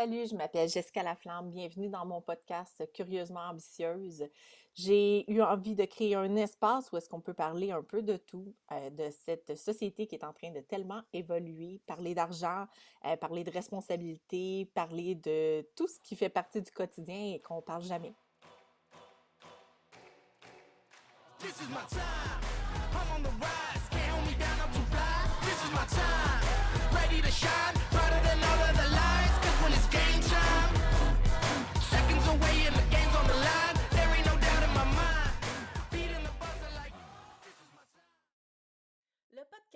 Salut, je m'appelle Jessica Laflamme. Bienvenue dans mon podcast Curieusement ambitieuse. J'ai eu envie de créer un espace où est-ce qu'on peut parler un peu de tout, euh, de cette société qui est en train de tellement évoluer, parler d'argent, euh, parler de responsabilité, parler de tout ce qui fait partie du quotidien et qu'on parle jamais. This is my time. I'm on the rise. Can't hold me down, I'm too fly. This is my time. Ready to shine.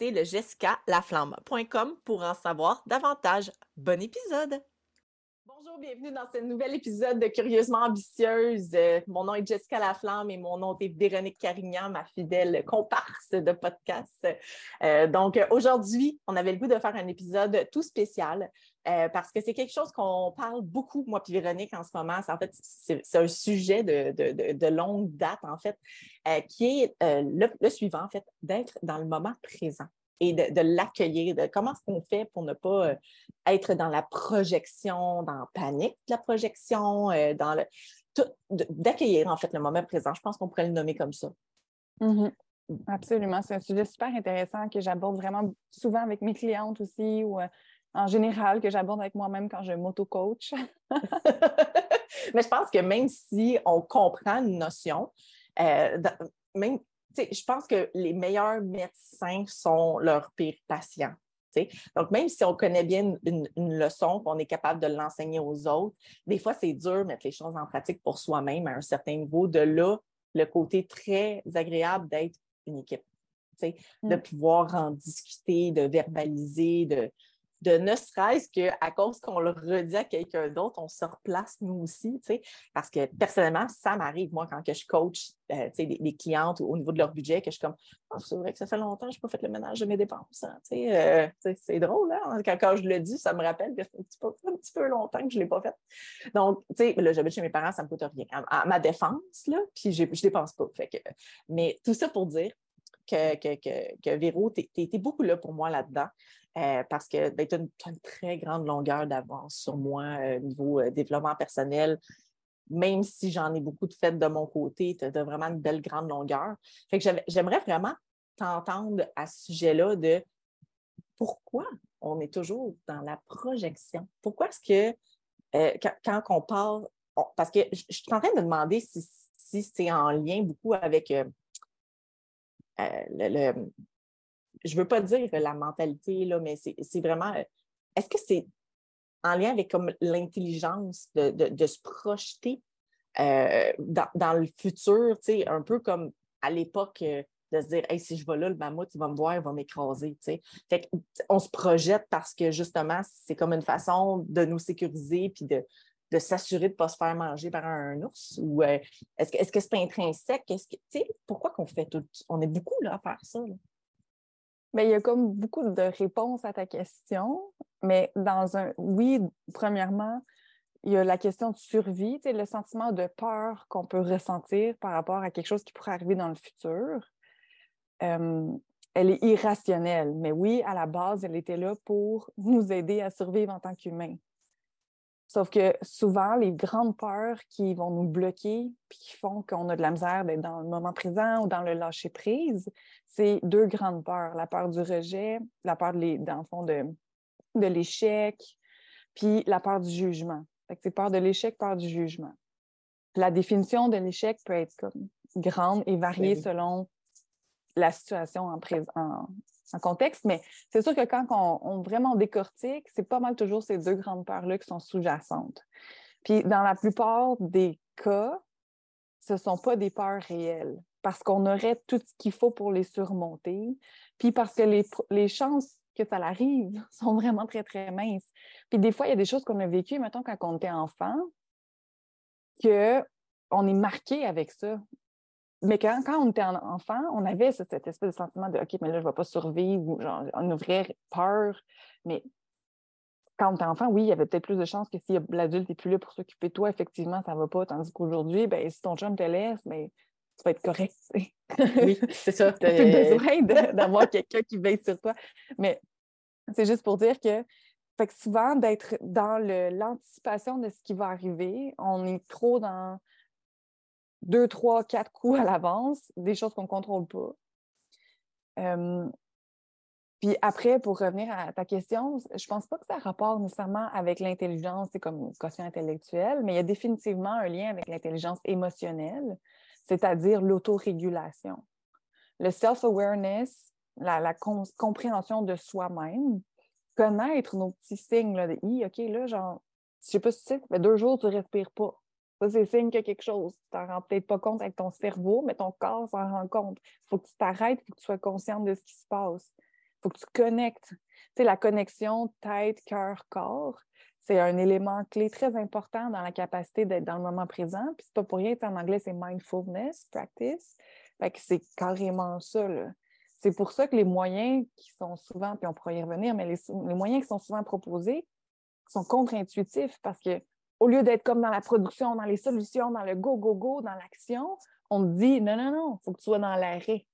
le jessicalaflamme.com pour en savoir davantage. Bon épisode! Bonjour, bienvenue dans ce nouvel épisode de Curieusement ambitieuse. Euh, mon nom est Jessica Laflamme et mon nom est Véronique Carignan, ma fidèle comparse de podcast. Euh, donc aujourd'hui, on avait le goût de faire un épisode tout spécial euh, parce que c'est quelque chose qu'on parle beaucoup, moi puis Véronique, en ce moment. En fait, c'est un sujet de, longue date, en fait, qui est le, suivant, en fait, d'être dans le moment présent et de, l'accueillir, de comment est-ce qu'on fait pour ne pas euh, être dans la projection, dans la panique de la projection, euh, dans le d'accueillir en fait le moment présent. Je pense qu'on pourrait le nommer comme ça. Mm-hmm. Absolument. C'est un sujet super intéressant que j'aborde vraiment souvent avec mes clientes aussi ou euh, en général que j'aborde avec moi-même quand je m'auto-coach. Mais je pense que même si on comprend une notion, même je pense que les meilleurs médecins sont leurs pires patients. Donc, même si on connaît bien une, leçon, qu'on est capable de l'enseigner aux autres, des fois, c'est dur de mettre les choses en pratique pour soi-même à un certain niveau. De là, le côté très agréable d'être une équipe, de mm. pouvoir en discuter, de verbaliser, de, de ne serait-ce qu'à cause qu'on le redit à quelqu'un d'autre, on se replace nous aussi, parce que personnellement, ça m'arrive, moi, quand que je coach euh, des, clientes au niveau de leur budget, que je suis comme, oh, c'est vrai que ça fait longtemps que je n'ai pas fait le ménage de mes dépenses. Hein, euh, c'est drôle, hein? quand, je le dis, ça me rappelle que c'est un petit peu, longtemps que je ne l'ai pas fait. Donc, là, j'habite chez mes parents, ça ne me coûte rien. À, ma défense, là, puis je ne dépense pas. Fait que, mais tout ça pour dire que, que, que, que Véro, tu étais beaucoup là pour moi là-dedans. Euh, parce que ben, tu as, une très grande longueur d'avance sur moi au euh, niveau euh, développement personnel. Même si j'en ai beaucoup de fait de mon côté, tu as, vraiment une belle grande longueur. Fait que j'aimerais vraiment t'entendre à ce sujet-là de pourquoi on est toujours dans la projection. Pourquoi est-ce que quand, on parle, parce que je, suis en train de me demander si, si c'est en lien beaucoup avec le, je veux pas dire la mentalité, là, mais c'est vraiment. Euh, est-ce que c'est en lien avec comme l'intelligence de, se projeter euh, dans, le futur, un peu comme à l'époque euh, de se dire si je vais là, le mammouth, il va me voir, il va m'écraser. On se projette parce que justement, c'est comme une façon de nous sécuriser puis de, s'assurer de ne pas se faire manger par un, ours? Ou est-ce que c'est intrinsèque? Est-ce que, pourquoi qu'on fait tout? On est beaucoup là, à faire ça. Mais il y a comme beaucoup de réponses à ta question. Mais dans un oui, premièrement, il y a la question de survie, le sentiment de peur qu'on peut ressentir par rapport à quelque chose qui pourrait arriver dans le futur. Euh, elle est irrationnelle, mais oui, à la base, elle était là pour nous aider à survivre en tant qu'humains. Sauf que souvent, les grandes peurs qui vont nous bloquer puis qui font qu'on a de la misère d'être dans le moment présent ou dans le lâcher prise, c'est deux grandes peurs. La peur du rejet, la peur, de dans le fond, de, de l'échec, puis la peur du jugement. c'est peur de l'échec, peur du jugement. La définition de l'échec peut être comme grande et variée selon la situation en, contexte, mais c'est sûr que quand on, vraiment décortique, c'est pas mal toujours ces deux grandes peurs-là qui sont sous-jacentes. Puis dans la plupart des cas, ce ne sont pas des peurs réelles parce qu'on aurait tout ce qu'il faut pour les surmonter, puis parce que les, chances que ça l'arrive sont vraiment très, très minces. Puis des fois, il y a des choses qu'on a vécues, mettons, quand on était enfant, qu'on est marqué avec ça. Mais quand, quand on était enfant, on avait cette, espèce de sentiment de OK, mais là, je ne vais pas survivre ou genre, une vraie peur. Mais quand on était enfant, oui, il y avait peut-être plus de chances que si l'adulte n'est plus là pour s'occuper de toi, effectivement, ça ne va pas. Tandis qu'aujourd'hui, ben, si ton chum te laisse, ben, tu vas être correct. oui, c'est ça. Tu plus besoin d'avoir quelqu'un qui veille sur toi. Mais c'est juste pour dire que, fait que souvent, d'être dans l'anticipation de ce qui va arriver, on est trop dans deux, trois, quatre coups à l'avance, des choses qu'on ne contrôle pas. puis après, pour revenir à ta question, je ne pense pas que ça a rapport nécessairement avec l'intelligence, c'est comme quotient intellectuel, mais il y a définitivement un lien avec l'intelligence émotionnelle, c'est-à-dire l'autorégulation. Le self-awareness, la, compréhension de soi-même, connaître nos petits signes là, de I, OK, là, genre, je sais pas si tu sais, fait deux jours tu ne respires pas. Ça, c'est signe qu'il y a quelque chose. Tu t'en rends peut-être pas compte avec ton cerveau, mais ton corps s'en rend compte. Il faut que tu t'arrêtes, il faut que tu sois consciente de ce qui se passe. Il faut que tu connectes. Tu sais, la connexion tête, cœur, corps, c'est un élément clé très important dans la capacité d'être dans le moment présent. Puis c'est pas pour rien, en anglais, c'est mindfulness practice. Fait que c'est carrément ça. C'est pour ça que les moyens qui sont souvent, puis on pourra y revenir, mais les, les moyens qui sont souvent proposés sont contre-intuitifs parce que au lieu d'être comme dans la production, dans les solutions, dans le go, go, go, dans l'action, on te dit non, non, non, il faut que tu sois dans l'arrêt,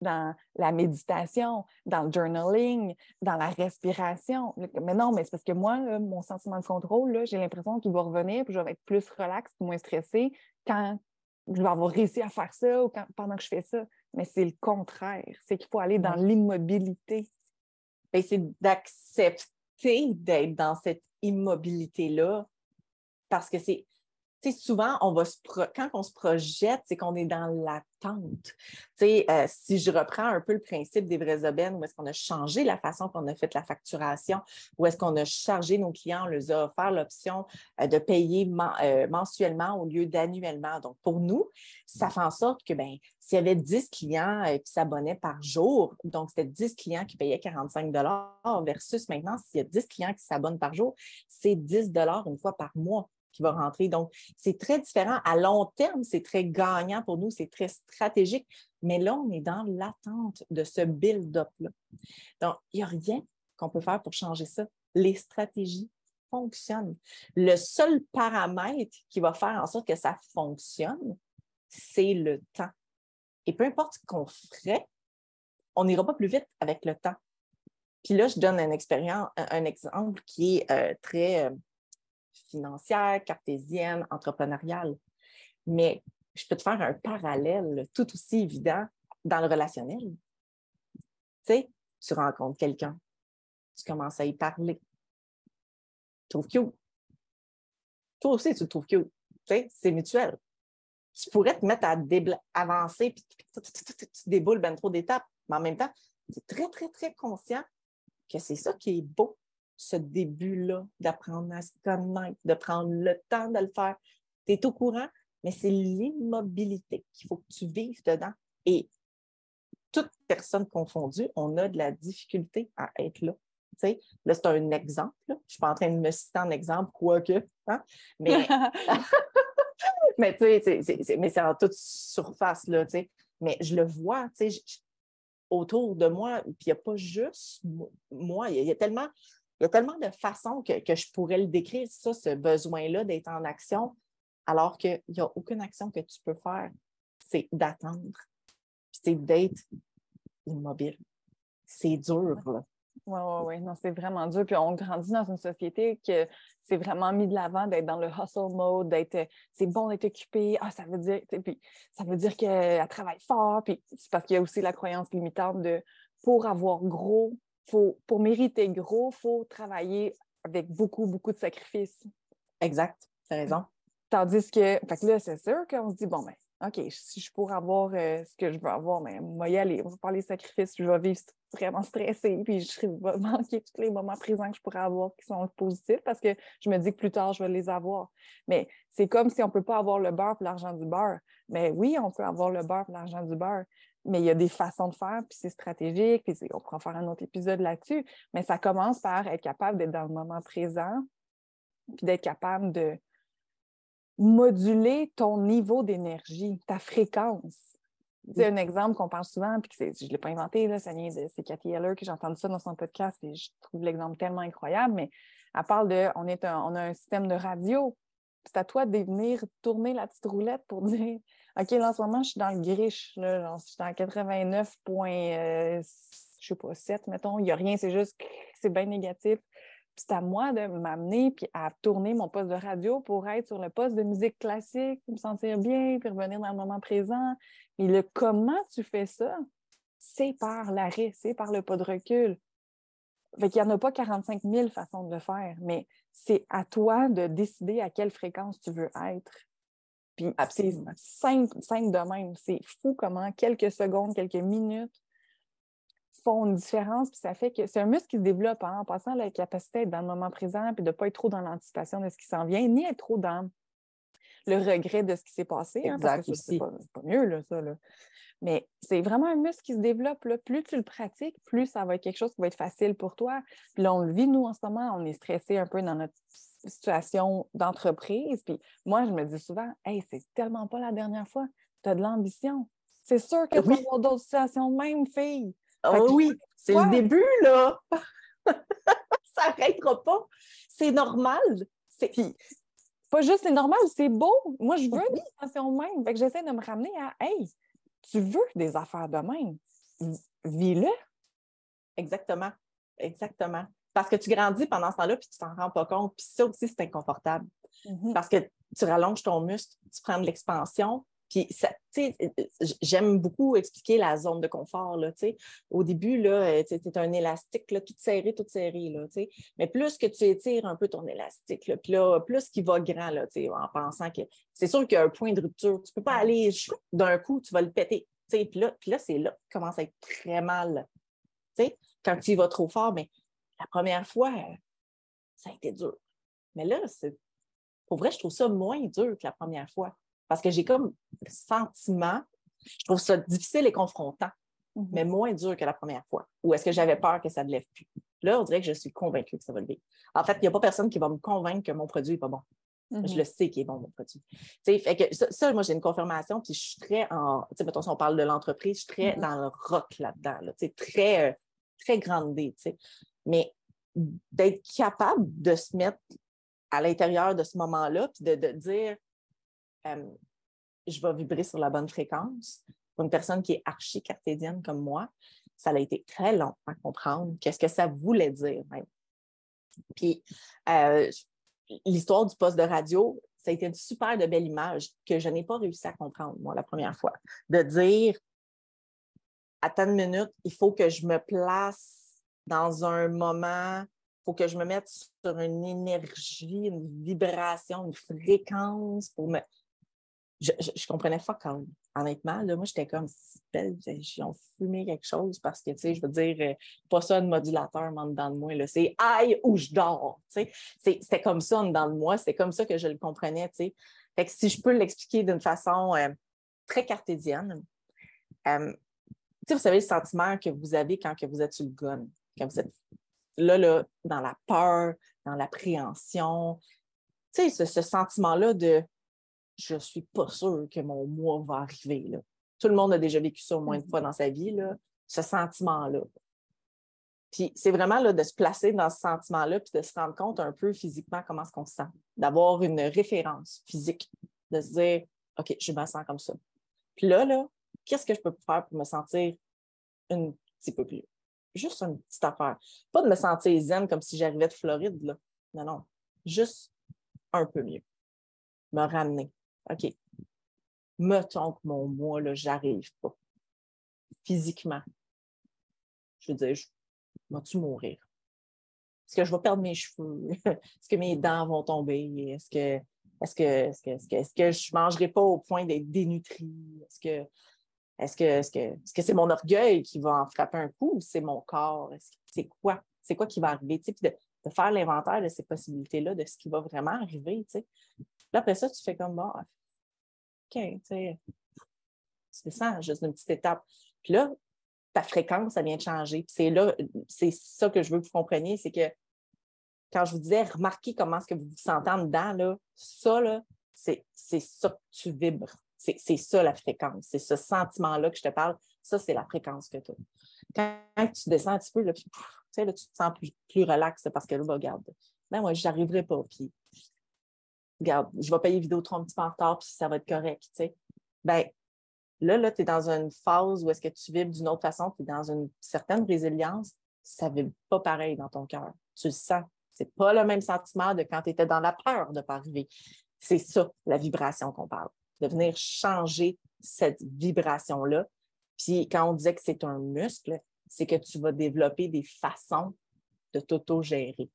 dans la méditation, dans le journaling, dans la respiration. Mais non, mais c'est parce que moi, mon sentiment de contrôle, j'ai l'impression qu'il va revenir, puis je vais être plus relax, moins stressé quand je vais avoir réussi à faire ça ou pendant que je fais ça. Mais c'est le contraire. C'est qu'il faut aller dans l'immobilité. Ben, c'est d'accepter d'être dans cette immobilité-là parce que c'est souvent, on va quand on se projette, c'est qu'on est dans l'attente. Euh, si je reprends un peu le principe des vrais aubaines, où est-ce qu'on a changé la façon qu'on a fait la facturation, où est-ce qu'on a chargé nos clients, on leur a offert l'option euh, de payer euh, mensuellement au lieu d'annuellement. Donc, pour nous, ça fait en sorte que ben, s'il y avait 10 clients qui s'abonnaient par jour, donc c'était 10 clients qui payaient 45 versus maintenant, s'il y a 10 clients qui s'abonnent par jour, c'est 10 une fois par mois qui va rentrer. Donc, c'est très différent. À long terme, c'est très gagnant pour nous, c'est très stratégique. Mais là, on est dans l'attente de ce build-up-là. Donc, il n'y a rien qu'on peut faire pour changer ça. Les stratégies fonctionnent. Le seul paramètre qui va faire en sorte que ça fonctionne, c'est le temps. Et peu importe ce qu'on ferait, on n'ira pas plus vite avec le temps. Puis là, je donne un, expérience, un exemple qui est euh, très euh, financière, cartésienne, entrepreneuriale. Mais je peux te faire un parallèle tout aussi évident dans le relationnel. Tu sais, tu rencontres quelqu'un, tu commences à y parler. Tu trouves cute. Toi aussi, tu le trouves cute. Tu sais, c'est mutuel. Tu pourrais te mettre à avancer, puis tu déboules bien trop d'étapes, mais en même temps, tu es très, très, très conscient que c'est ça qui est beau ce début-là d'apprendre à se connaître, de prendre le temps de le faire. Tu es au courant, mais c'est l'immobilité qu'il faut que tu vives dedans. Et toute personne confondue, on a de la difficulté à être là. là, c'est un exemple. Je ne suis pas en train de me citer en exemple, quoique. Hein? Mais, mais, mais c'est en toute surface. Là, mais je le vois autour de moi. Puis il n'y a pas juste moi. Il y a tellement il y a tellement de façons que, je pourrais le décrire, ça, ce besoin-là d'être en action, alors qu'il n'y a aucune action que tu peux faire. C'est d'attendre. C'est d'être immobile. C'est dur, là. Oui, oui, oui. Non, c'est vraiment dur. Puis on grandit dans une société que c'est vraiment mis de l'avant d'être dans le hustle mode, d'être c'est bon d'être occupé. Ah, ça veut dire, puis ça veut dire qu'elle travaille fort. Puis c'est parce qu'il y a aussi la croyance limitante de pour avoir gros, pour mériter gros, il faut travailler avec beaucoup, beaucoup de sacrifices. Exact, tu as raison. Tandis que, fait que là, c'est sûr qu'on se dit, bon, ben, OK, si je pourrais avoir euh, ce que je veux avoir, mais ben, moi y aller, on va parler sacrifices, je vais vivre vraiment stressée, puis je vais manquer tous les moments présents que je pourrais avoir qui sont positifs parce que je me dis que plus tard, je vais les avoir. Mais c'est comme si on ne peut pas avoir le beurre pour l'argent du beurre. Mais oui, on peut avoir le beurre pour l'argent du beurre. Mais il y a des façons de faire, puis c'est stratégique, puis on pourra faire un autre épisode là-dessus, mais ça commence par être capable d'être dans le moment présent, puis d'être capable de moduler ton niveau d'énergie, ta fréquence. C'est un exemple qu'on parle souvent, puis que je ne l'ai pas inventé, là, ça vient de c'est Cathy Heller que j'ai entendu ça dans son podcast, et je trouve l'exemple tellement incroyable, mais elle parle de on, est un- on a un système de radio. C'est à toi de venir tourner la petite roulette pour dire OK, là, en ce moment, je suis dans le griche. Je suis dans 89 points, euh, je sais pas, 7, mettons. Il n'y a rien, c'est juste c'est bien négatif. Puis c'est à moi de m'amener puis à tourner mon poste de radio pour être sur le poste de musique classique, me sentir bien, puis revenir dans le moment présent. Et le comment tu fais ça, c'est par l'arrêt, c'est par le pas de recul. Fait qu'il n'y en a pas 45 000 façons de le faire, mais c'est à toi de décider à quelle fréquence tu veux être. Puis c'est Absolument. simple, simple de même. C'est fou comment quelques secondes, quelques minutes font une différence. Puis ça fait que c'est un muscle qui se développe hein, en passant la capacité d'être dans le moment présent puis de ne pas être trop dans l'anticipation de ce qui s'en vient, ni être trop dans le regret de ce qui s'est passé. hein, parce Exact que c'est pas, mieux, là, ça. Là. Mais c'est vraiment un muscle qui se développe. Là. Plus tu le pratiques, plus ça va être quelque chose qui va être facile pour toi. Puis là, on le vit, nous, en ce moment, on est stressé un peu dans notre situation d'entreprise. Puis moi, je me dis souvent, hey, c'est tellement pas la dernière fois. Tu as de l'ambition. C'est sûr que tu vas Oui. avoir d'autres situations de même, fille. Oh que- oui, c'est le début, là. ça n'arrêtera pas. C'est normal. C'est... Puis, pas juste c'est normal, c'est beau. Moi, je veux des situations de même. Fait que j'essaie de me ramener à, hey, tu veux des affaires de même? Vis-le. Exactement. Exactement. Parce que tu grandis pendant ce temps-là, puis tu t'en rends pas compte. Puis ça aussi, c'est inconfortable. Parce que tu rallonges ton muscle, tu prends de l'expansion. Puis, ça, tu sais, euh, j'aime beaucoup expliquer la zone de confort. Là, tu sais. Au début, là, tu es un élastique, là, tout serré, tout serré. Là, tu sais. Mais plus que tu étires un peu ton élastique, là, puis là, plus qu'il va grand, là, tu sais, en pensant que c'est sûr qu'il y a un point de rupture. Tu ne peux pas aller d'un coup, tu vas le péter. tu sais. Puis là, puis là c'est là que tu commences à être très mal. tu sais. Quand tu y vas trop fort, mais la première fois, euh, ça a été dur. Mais là, c'est pour vrai, je trouve ça moins dur que la première fois. Parce que j'ai comme le sentiment, je trouve ça difficile et confrontant, Mhm. mais moins dur que la première fois. Ou est-ce que j'avais peur que ça ne lève plus? Là, on dirait que je suis convaincue que ça va lever. En fait, il n'y a pas personne qui va me convaincre que mon produit n'est pas bon. Mhm. Je le sais qu'il est bon, mon produit. Fait que ça, ça, moi, j'ai une confirmation, puis je suis très en. Tu sais, mettons, si on parle de l'entreprise, je suis très Mhm. dans le rock là-dedans, là, très, euh, très grande tu sais. Mais d'être capable de se mettre à l'intérieur de ce moment-là, puis de, de dire euh, je vais vibrer sur la bonne fréquence. Pour une personne qui est archi cartésienne comme moi, ça a été très long à comprendre qu'est-ce que ça voulait dire même. Puis euh, l'histoire du poste de radio, ça a été une super de belle image que je n'ai pas réussi à comprendre, moi, la première fois. De dire, attends une minute, il faut que je me place dans un moment, il faut que je me mette sur une énergie, une vibration, une fréquence pour me. Je, je, je comprenais pas quand honnêtement. Là, moi, j'étais comme, belle, ils ont fumé quelque chose parce que, tu sais, je veux dire, euh, pas ça, un modulateur en dedans de moi. là. C'est aïe ou je dors. tu sais. C'était comme ça en dedans de moi. C'est comme ça que je le comprenais. tu sais. Fait que si je peux l'expliquer d'une façon euh, très cartésienne, euh, tu sais, vous savez le sentiment que vous avez quand que vous êtes sur le gun, quand vous êtes là, là, dans la peur, dans l'appréhension. Tu sais, ce, ce sentiment-là de je suis pas sûre que mon mois va arriver. Là. Tout le monde a déjà vécu ça au moins une fois dans sa vie, là, ce sentiment-là. Puis c'est vraiment là, de se placer dans ce sentiment-là, puis de se rendre compte un peu physiquement comment est-ce qu'on se sent, d'avoir une référence physique, de se dire OK, je me sens comme ça. Puis là, là, qu'est-ce que je peux faire pour me sentir un petit peu plus? Juste une petite affaire. Pas de me sentir zen comme si j'arrivais de Floride, là. Non, non. Juste un peu mieux. Me ramener. OK. Mettons que mon mois, là, j'arrive pas. Physiquement. Je veux dire, je... vas-tu mourir? Est-ce que je vais perdre mes cheveux? Est-ce que mes dents vont tomber? Est-ce que est-ce que, est-ce que, est-ce que, est-ce que je ne mangerai pas au point d'être dénutrie? Est-ce que est-ce que est-ce que est-ce que c'est mon orgueil qui va en frapper un coup ou c'est mon corps? C'est quoi? C'est quoi qui va arriver? Tu sais, puis de, de faire l'inventaire de ces possibilités-là, de ce qui va vraiment arriver. tu sais. Là, après ça, tu fais comme bon, tu sais, tu descends juste d'une petite étape. Puis là, ta fréquence, ça vient de changer. Puis c'est là, c'est ça que je veux que vous compreniez, c'est que quand je vous disais, remarquez comment est-ce que vous vous sentez en dedans, là, ça, là, c'est, c'est ça que tu vibres. C'est, c'est ça la fréquence. C'est ce sentiment-là que je te parle. Ça, c'est la fréquence que tu as. Quand, tu descends un petit peu, là, là, tu te sens plus, plus relax parce que là, bah, regarde, ben moi, je n'arriverai pas. Regarde, je vais payer Vidéotron un petit peu en retard, puis ça va être correct. Tu. Ben, là, là tu es dans une phase où est-ce que tu vibres d'une autre façon, tu es dans une certaine résilience, ça ne vibre pas pareil dans ton cœur. Tu le sens. Ce n'est pas le même sentiment de quand tu étais dans la peur de ne pas arriver. C'est ça, la vibration qu'on parle, de venir changer cette vibration-là. Puis quand on disait que c'est un muscle, c'est que tu vas développer des façons de t'auto-gérer.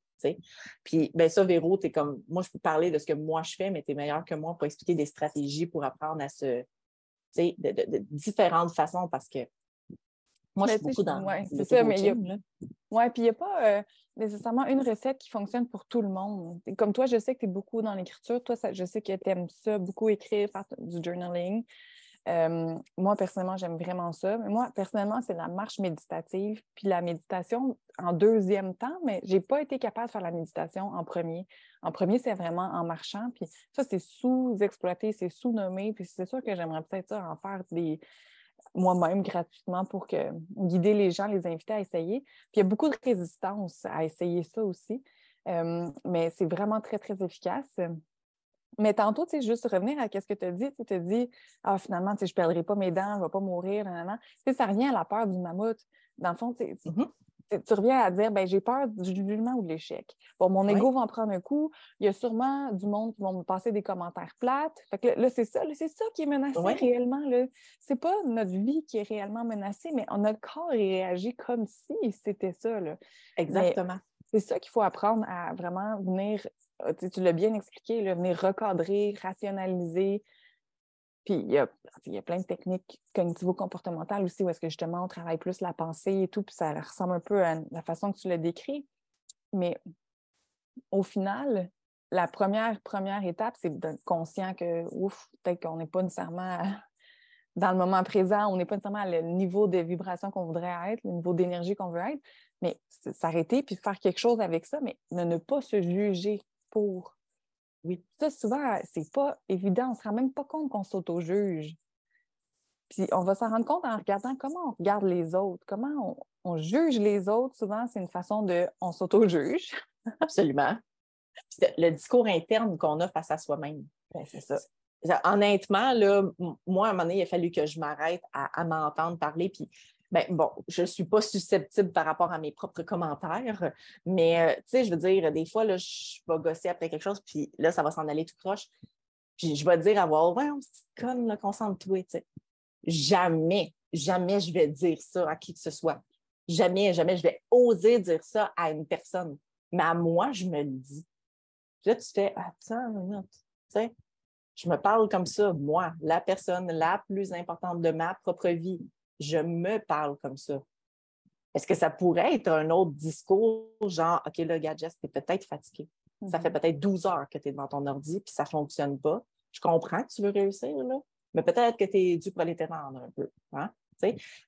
Puis ben ça, Véro, tu es comme moi, je peux parler de ce que moi je fais, mais tu es meilleur que moi pour expliquer des stratégies pour apprendre à se. De, de, différentes façons parce que moi, je suis beaucoup dans ouais, c'est ça, mais Oui, puis il n'y a pas euh, nécessairement une recette qui fonctionne pour tout le monde. Comme toi, je sais que tu es beaucoup dans l'écriture. Toi, ça, je sais que tu aimes ça, beaucoup écrire, faire du journaling. Euh, moi, personnellement, j'aime vraiment ça. Mais moi, personnellement, c'est la marche méditative. Puis la méditation en deuxième temps, mais je n'ai pas été capable de faire la méditation en premier. En premier, c'est vraiment en marchant. Puis ça, c'est sous-exploité, c'est sous-nommé. Puis c'est sûr que j'aimerais peut-être en faire des moi-même gratuitement pour guider les gens, les inviter à essayer. Puis il y a beaucoup de résistance à essayer ça aussi. Euh, mais c'est vraiment très, très efficace. Mais tantôt, tu sais, juste revenir à ce que tu as dit, tu as dit, ah, finalement, tu sais, je ne perdrai pas mes dents, je ne vais pas mourir, nan, Tu sais, ça revient à la peur du mammouth. Dans le fond, tu, mm-hmm. tu reviens à dire, ben, j'ai peur du jugement ou de l'échec. Bon, mon ego va en prendre un coup. Il y a sûrement du monde qui vont me passer des commentaires plates. Fait que là, c'est ça, c'est ça qui est menacé réellement. Ce n'est pas notre vie qui est réellement menacée, mais notre corps réagit comme si c'était ça. Là. Exactement. c'est ça qu'il faut apprendre à vraiment venir ah, tu, l'as bien expliqué, venir recadrer, rationaliser. Puis il y a, plein de techniques cognitivo-comportementales aussi où est-ce que justement on travaille plus la pensée et tout, puis ça ressemble un peu à la façon que tu l'as décrit. Mais au final, la première, première étape, c'est d'être conscient que, ouf, peut-être qu'on n'est pas nécessairement dans le moment présent, on n'est pas nécessairement le niveau de vibration qu'on voudrait être, le niveau d'énergie qu'on veut être, mais s'arrêter puis faire quelque chose avec ça, mais ne pas se juger pour. Oui. Ça, souvent, c'est pas évident. On ne se rend même pas compte qu'on s'auto-juge. Puis on va s'en rendre compte en regardant comment on regarde les autres, comment on, juge les autres. Souvent, c'est une façon de on s'auto-juge. Absolument. le discours interne qu'on a face à soi-même. Ben, c'est ça. Honnêtement, là, moi, à un moment donné, il a fallu que je m'arrête à, à m'entendre parler. Puis ben, bon, je ne suis pas susceptible par rapport à mes propres commentaires, mais euh, tu sais, je veux dire, des fois, là, je vais gosser après quelque chose, puis là, ça va s'en aller tout croche. Puis je vais dire à voir, ouais, on se conne, concentre-toi, tu sais. Jamais, jamais je vais dire ça à qui que ce soit. Jamais, jamais je vais oser dire ça à une personne. Mais à moi, je me le dis. Puis là, tu fais, attends une minute, tu sais, je me parle comme ça, moi, la personne la plus importante de ma propre vie je me parle comme ça. Est-ce que ça pourrait être un autre discours, genre, OK, là, Gadget, tu es peut-être fatigué. Ça fait mhm. peut-être 12 heures que tu es devant ton ordi, puis ça ne fonctionne pas. Je comprends que tu veux réussir, là, mais peut-être que tu es dû pour aller t'étendre un peu. Hein?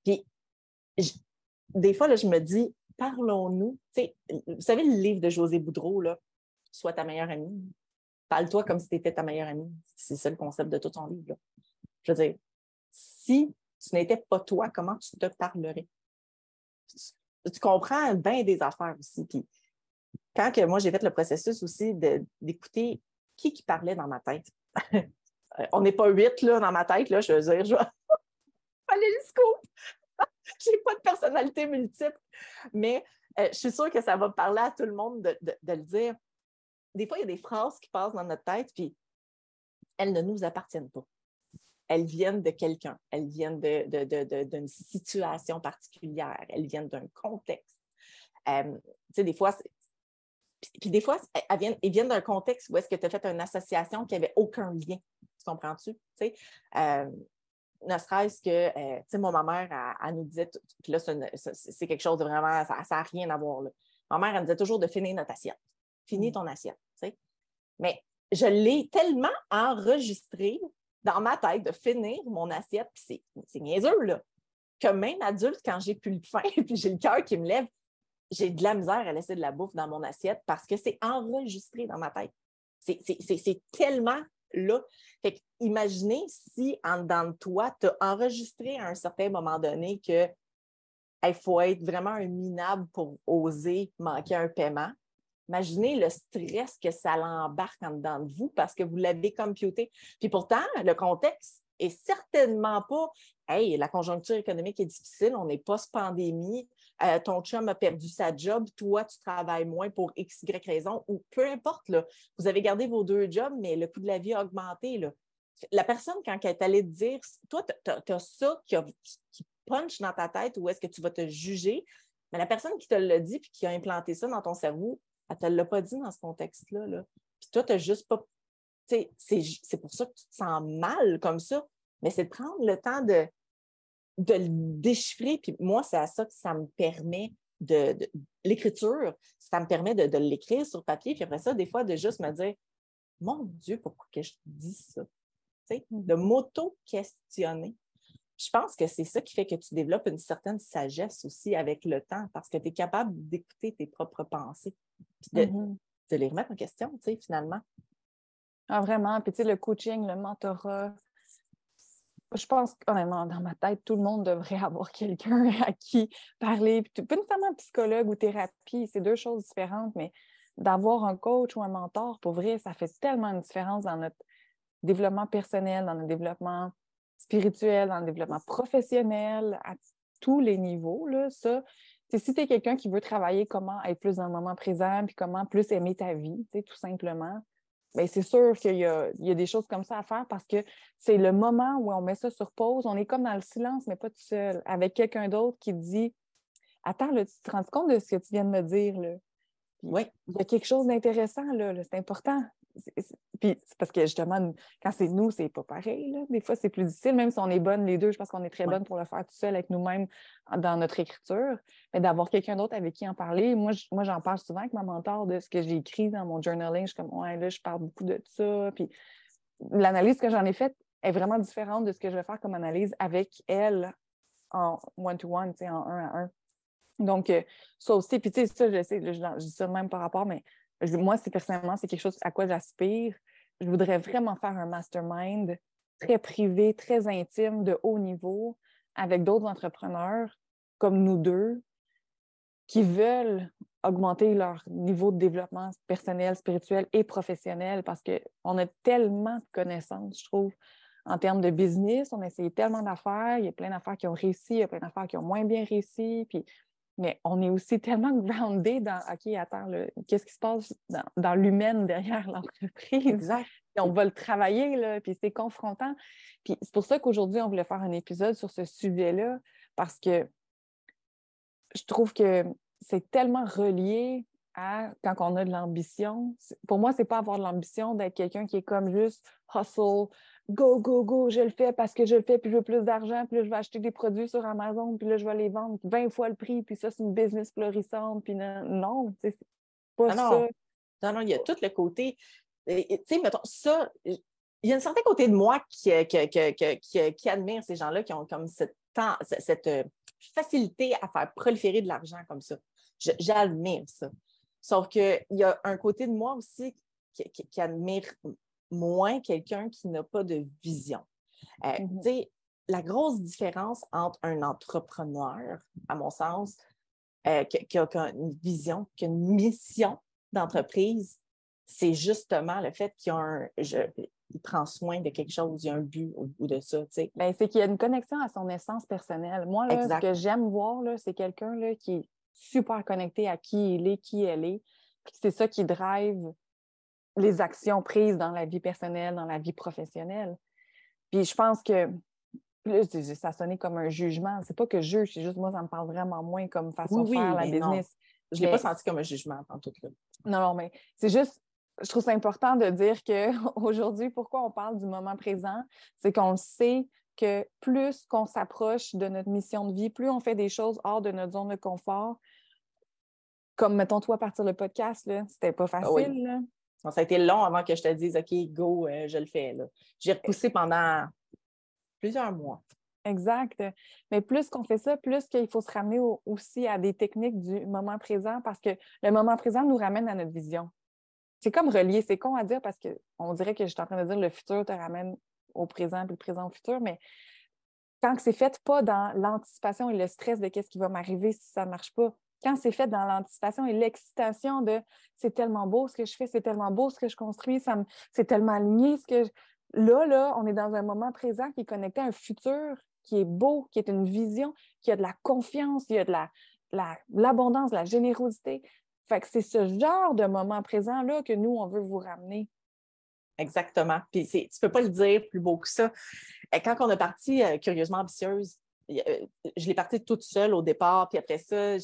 Puis, des fois, là, je me dis, parlons-nous. Vous savez, le livre de José Boudreau, là, Sois ta meilleure amie. Parle-toi comme si tu étais ta meilleure amie. C'est ça le concept de tout son livre. Là. Je veux dire, si ce n'était pas toi, comment tu te parlerais? Tu, comprends bien des affaires aussi. Puis quand que moi, j'ai fait le processus aussi d'écouter qui qui parlait dans ma tête. On n'est pas huit là, dans ma tête, là, je veux dire, je vais aller jusqu'au. Je n'ai pas de personnalité multiple, mais euh, je suis sûre que ça va parler à tout le monde de, de, le dire. Des fois, il y a des phrases qui passent dans notre tête, puis elles ne nous appartiennent pas elles viennent de quelqu'un, elles viennent d'une situation particulière, elles viennent d'un contexte. Euh, tu sais, des fois, puis, des fois, elles viennent, viennent d'un contexte où est-ce que tu as fait une association qui n'avait aucun lien. Tu comprends-tu? Tu sais, euh, ne serait-ce que, euh, tu sais, moi, ma mère, elle, nous disait, puis là, c'est quelque chose de vraiment, ça n'a rien à voir. Là. Ma mère, elle nous disait toujours de finir notre assiette. Finis mmh. ton assiette, tu sais. Mais je l'ai tellement enregistré dans ma tête de finir mon assiette, puis c'est niaiseux, là. que même adulte, quand j'ai plus le faim et puis j'ai le cœur qui me lève, j'ai de la misère à laisser de la bouffe dans mon assiette parce que c'est enregistré dans ma tête. C'est tellement là. Fait imaginez si en dedans de toi, tu as enregistré à un certain moment donné que il faut être vraiment un minable pour oser manquer un paiement. Imaginez le stress que ça l'embarque en dedans de vous parce que vous l'avez computé. Puis pourtant, le contexte est certainement pas Hey, la conjoncture économique est difficile, on n'est post-pandémie, euh, ton chum a perdu sa job, toi, tu travailles moins pour X, Y raison, ou peu importe, là, vous avez gardé vos deux jobs, mais le coût de la vie a augmenté. Là. La personne, quand elle est allée te dire, toi, tu as, ça qui, qui, punch dans ta tête ou est-ce que tu vas te juger, mais la personne qui te l'a dit puis qui a implanté ça dans ton cerveau, elle ne te l'a pas dit dans ce contexte-là. Là. Puis toi, tu n'as juste pas. C'est pour ça que tu te sens mal comme ça, mais c'est de prendre le temps de, de le déchiffrer. Puis moi, c'est à ça que ça me permet de, l'écriture, ça me permet de, l'écrire sur papier. Puis après ça, des fois, de juste me dire Mon Dieu, pourquoi que je dis ça? de m'auto-questionner. Je pense que c'est ça qui fait que tu développes une certaine sagesse aussi avec le temps, parce que tu es capable d'écouter tes propres pensées, puis mm-hmm. de, les remettre en question, tu sais, finalement. Ah, vraiment. Puis, tu sais, le coaching, le mentorat, je pense honnêtement, dans ma tête, tout le monde devrait avoir quelqu'un à qui parler. Pas nécessairement psychologue ou thérapie, c'est deux choses différentes, mais d'avoir un coach ou un mentor, pour vrai, ça fait tellement une différence dans notre développement personnel, dans notre développement spirituel, dans le développement professionnel, à tous les niveaux. Là, ça, si tu es quelqu'un qui veut travailler comment être plus dans le moment présent, puis comment plus aimer ta vie, tout simplement, ben, c'est sûr qu'il y, a, des choses comme ça à faire parce que c'est le moment où on met ça sur pause. On est comme dans le silence, mais pas tout seul, avec quelqu'un d'autre qui dit Attends, tu te rends compte de ce que tu viens de me dire? Là? oui. Il y a quelque chose d'intéressant, là, c'est important. Puis c'est parce que justement, quand c'est nous, c'est pas pareil. Des fois, c'est plus difficile, même si on est bonnes les deux. Je pense qu'on est très bonnes pour le faire tout seul avec nous-mêmes dans notre écriture. Mais d'avoir quelqu'un d'autre avec qui en parler. Moi, moi, j'en parle souvent avec ma mentor de ce que j'ai écrit dans mon journaling. Je suis comme, ouais, là, je parle beaucoup de ça. Puis l'analyse que j'en ai faite est vraiment différente de ce que je vais faire comme analyse avec elle en one-to-one, en un à un. Donc, euh, ça aussi, puis tu sais, ça, je sais, je dis ça même par rapport, mais moi, c'est personnellement, c'est quelque chose à quoi j'aspire. Je voudrais vraiment faire un mastermind très privé, très intime, de haut niveau, avec d'autres entrepreneurs comme nous deux, qui veulent augmenter leur niveau de développement personnel, spirituel et professionnel parce qu'on a tellement de connaissances, je trouve, en termes de business. On a essayé tellement d'affaires. Il y a plein d'affaires qui ont réussi, il y a plein d'affaires qui ont moins bien réussi. Puis mais on est aussi tellement groundé dans OK, attends, qu'est-ce qui se passe dans, dans l'humaine derrière l'entreprise? On va le travailler, là, puis c'est confrontant. Puis c'est pour ça qu'aujourd'hui, on voulait faire un épisode sur ce sujet-là, parce que je trouve que c'est tellement relié à quand on a de l'ambition. Pour moi, c'est pas avoir de l'ambition d'être quelqu'un qui est comme juste hustle, go, go, go, je le fais parce que je le fais, puis je veux plus d'argent, puis là, je vais acheter des produits sur Amazon, puis là, je vais les vendre 20 fois le prix, puis ça, c'est une business florissante, puis non, non c'est pas ça. Non, non, il y a tout le côté. Tu sais, mettons, ça, il y a un certain côté de moi qui, qui, qui, admire ces gens-là qui ont comme cette, cette euh, facilité à faire proliférer de l'argent comme ça. J'admire ça. Sauf qu'il y a un côté de moi aussi qui, admire moins quelqu'un qui n'a pas de vision. Euh, mmh la grosse différence entre un entrepreneur, à mon sens, euh, qui, a, une vision, qui a une mission d'entreprise, c'est justement le fait qu'il prend soin de quelque chose, il y a un but au bout de ça. Ben, c'est qu'il y a une connexion à son essence personnelle. Moi, ce que j'aime voir, c'est quelqu'un qui est super connecté à qui il est, qui elle est. C'est ça qui drive les actions prises dans la vie personnelle, dans la vie professionnelle. Puis je pense que ça sonnait comme un jugement. C'est pas que je juge, c'est juste moi, ça me parle vraiment moins comme façon de faire la business. Je ne l'ai pas senti comme un jugement en tout cas. Non, non, mais c'est juste, je trouve ça important de dire qu'aujourd'hui, pourquoi on parle du moment présent, c'est qu'on sait que plus qu'on s'approche de notre mission de vie, plus on fait des choses hors de notre zone de confort, comme mettons toi partir le podcast, c'était pas ah Ça a été long avant que je te dise OK, go, euh, je le fais. J'ai repoussé pendant plusieurs mois. Exact. Mais plus qu'on fait ça, plus qu'il faut se ramener au- aussi à des techniques du moment présent parce que le moment présent nous ramène à notre vision. C'est comme relié, c'est con à dire parce qu'on dirait que je suis en train de dire le futur te ramène au présent puis le présent au futur, mais quand c'est fait pas dans l'anticipation et le stress de qu'est-ce qui va m'arriver si ça ne marche pas, quand c'est fait dans l'anticipation et l'excitation de c'est tellement beau ce que je fais, c'est tellement beau ce que je construis, ça me- c'est tellement aligné ce que je- Là, là, on est dans un moment présent qui est connecté à un futur qui est beau, qui est une vision, qui a de la confiance, qui a de la, la- l'abondance, la générosité. Fait que c'est ce genre de moment présent-là que nous, on veut vous ramener. Exactement. Puis c'est- tu peux pas le dire plus beau que ça. Quand on a parti euh, Curieusement Ambitieuse, y- euh, je l'ai partie toute seule au départ, puis après ça,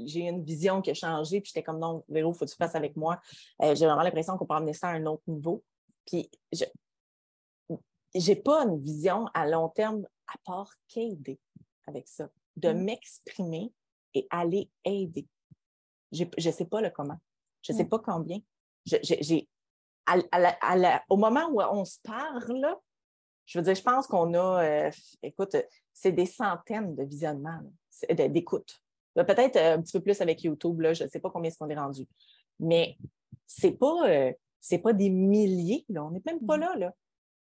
j'ai une vision qui a changé, puis j'étais comme non, Véro, faut que tu fasses avec moi. Euh, j'ai vraiment l'impression qu'on peut emmener ça à un autre niveau. Puis je j'ai pas une vision à long terme à part qu'aider avec ça, de Mm. m'exprimer et aller aider. Je ne sais pas le comment. Je ne sais Mm. pas combien. Je- j'ai- à- à à au moment où on se parle, là, je veux dire, je pense qu'on a, euh, écoute, c'est des centaines de visionnements, d'écoutes. Là, Peut-être euh, un petit peu plus avec YouTube, là, je ne sais pas combien est-ce qu'on est rendu. Mais c'est pas, euh, c'est pas des milliers, là, on n'est même pas Mhm. là, là.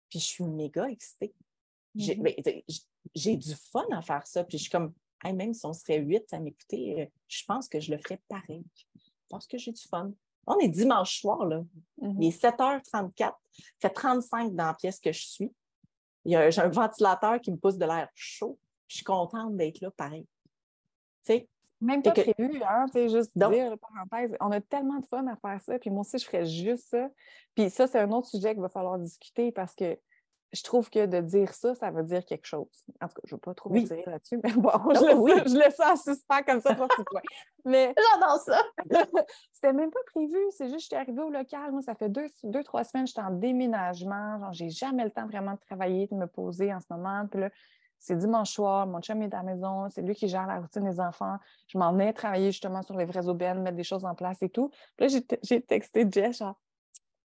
Puis je suis méga excitée. J'ai Mhm. ben, j'ai du fun à faire ça. Puis je suis comme, Hey, même si on serait huit à m'écouter, euh, je pense que je le ferais pareil. Parce que j'ai du fun. On est dimanche soir, là. Il est 7h34. Ça fait 35 dans la pièce que je suis. Il y a- J'ai un ventilateur qui me pousse de l'air chaud. Je suis contente d'être là pareil. Sais, Même pas que- prévu, hein, tu sais, juste Donc- dire, parenthèse, on a tellement de fun à faire ça, puis moi aussi, je ferais juste ça. Puis ça, c'est un autre sujet qu'il va falloir discuter parce que je trouve que de dire ça, ça veut dire quelque chose. En tout cas, je ne veux pas trop Oui. m'étirer là-dessus, mais bon, je, laisse, oui. ça, je ça en suspens comme ça pour petit point. Mais j'adore ça. c'était même pas prévu, c'est juste, j'étais arrivée au local, moi, ça fait deux, deux trois semaines, j'étais en déménagement, genre, j'ai jamais le temps vraiment de travailler, de me poser en ce moment, puis là, c'est dimanche soir, mon chum est à la maison, c'est lui qui gère la routine des enfants. Je m'en venais travailler justement sur les vraies aubaines, mettre des choses en place et tout. Puis là, j'ai te- j'ai texté Jess, genre,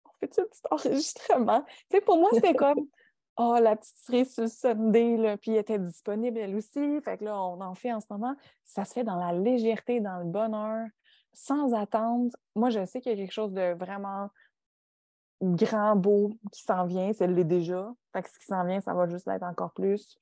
on fait-tu un petit enregistrement? Tu sais, pour moi, c'était comme, oh, la petite série sur le Sunday, là, puis elle était disponible elle aussi. Fait que là, on en fait en ce moment. Ça se fait dans la légèreté, dans le bonheur, sans attendre. Moi, je sais qu'il y a quelque chose de vraiment grand, beau qui s'en vient. Ça l'est déjà. Fait que ce qui s'en vient, ça va juste l'être encore plus.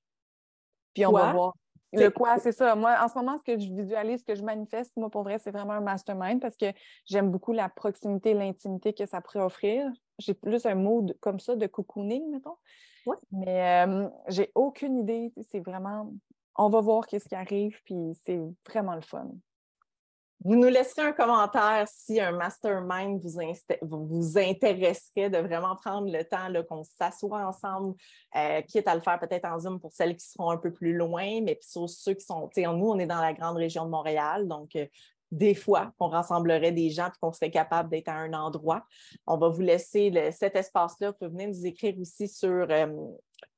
Puis on Quoi? va voir. Le quoi, c'est ça. Moi, en ce moment, ce que je visualise, ce que je manifeste, moi, pour vrai, c'est vraiment un mastermind parce que j'aime beaucoup la proximité, l'intimité que ça pourrait offrir. J'ai plus un mode comme ça de cocooning, mettons. Ouais. Mais euh, j'ai aucune idée. C'est vraiment. On va voir qu'est-ce qui arrive, puis c'est vraiment le fun. Vous nous laisserez un commentaire si un mastermind vous, vous intéresserait de vraiment prendre le temps qu'on s'assoit ensemble, euh, quitte à le faire peut-être en Zoom pour celles qui seront un peu plus loin, mais puis sur ceux qui sont, nous, on est dans la grande région de Montréal, donc euh, des fois, on rassemblerait des gens et qu'on serait capable d'être à un endroit. On va vous laisser cet espace-là. Vous pouvez venir nous écrire aussi sur euh,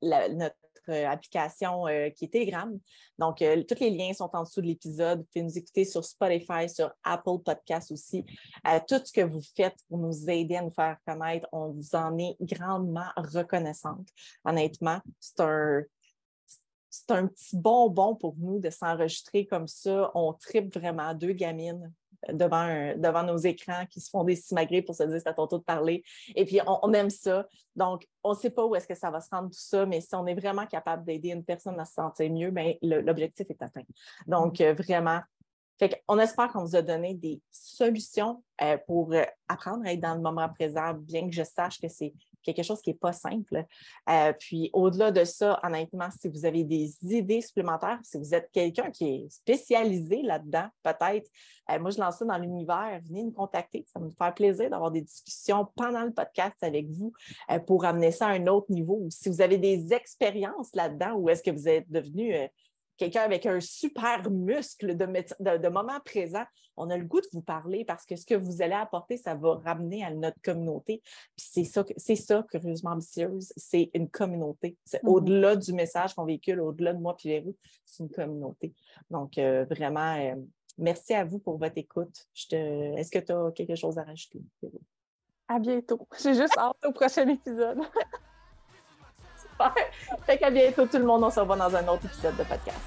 la- notre euh, application euh, qui est Telegram. Donc, euh, tous les liens sont en dessous de l'épisode. Vous pouvez nous écouter sur Spotify, sur Apple Podcasts aussi. Tout ce que vous faites pour nous aider à nous faire connaître, on vous en est grandement reconnaissante. Honnêtement, c'est un, c'est un petit bonbon pour nous de s'enregistrer comme ça. On tripe vraiment deux gamines devant, un- devant nos écrans qui se font des simagrées pour se dire c'est à ton tour de parler. Et puis, on, on aime ça. Donc, on ne sait pas où est-ce que ça va se rendre tout ça, mais si on est vraiment capable d'aider une personne à se sentir mieux, bien, le- l'objectif est atteint. Donc, euh, vraiment, fait on espère qu'on vous a donné des solutions euh, pour euh, apprendre à être dans le moment présent, bien que je sache que c'est quelque chose qui n'est pas simple. Euh, puis au-delà de ça, honnêtement, si vous avez des idées supplémentaires, si vous êtes quelqu'un qui est spécialisé là-dedans, peut-être, moi je lance ça dans l'univers, venez nous contacter. Ça va nous faire plaisir d'avoir des discussions pendant le podcast avec vous pour amener ça à un autre niveau. Si vous avez des expériences là-dedans, ou est-ce que vous êtes devenu quelqu'un avec un super muscle de, méde- de, de moment présent, on a le goût de vous parler parce que ce que vous allez apporter, ça va ramener à notre communauté. Puis c'est ça, c'est ça, curieusement ambitieuse, c'est une communauté. C'est Mhm. au-delà du message qu'on véhicule, au-delà de moi puis Véro, c'est une communauté. Donc, euh, vraiment, euh, merci à vous pour votre écoute. Est-ce que tu as quelque chose à rajouter? À bientôt. J'ai juste hâte au prochain épisode. Fait qu'à bientôt tout le monde. On se revoit dans un autre épisode de podcast.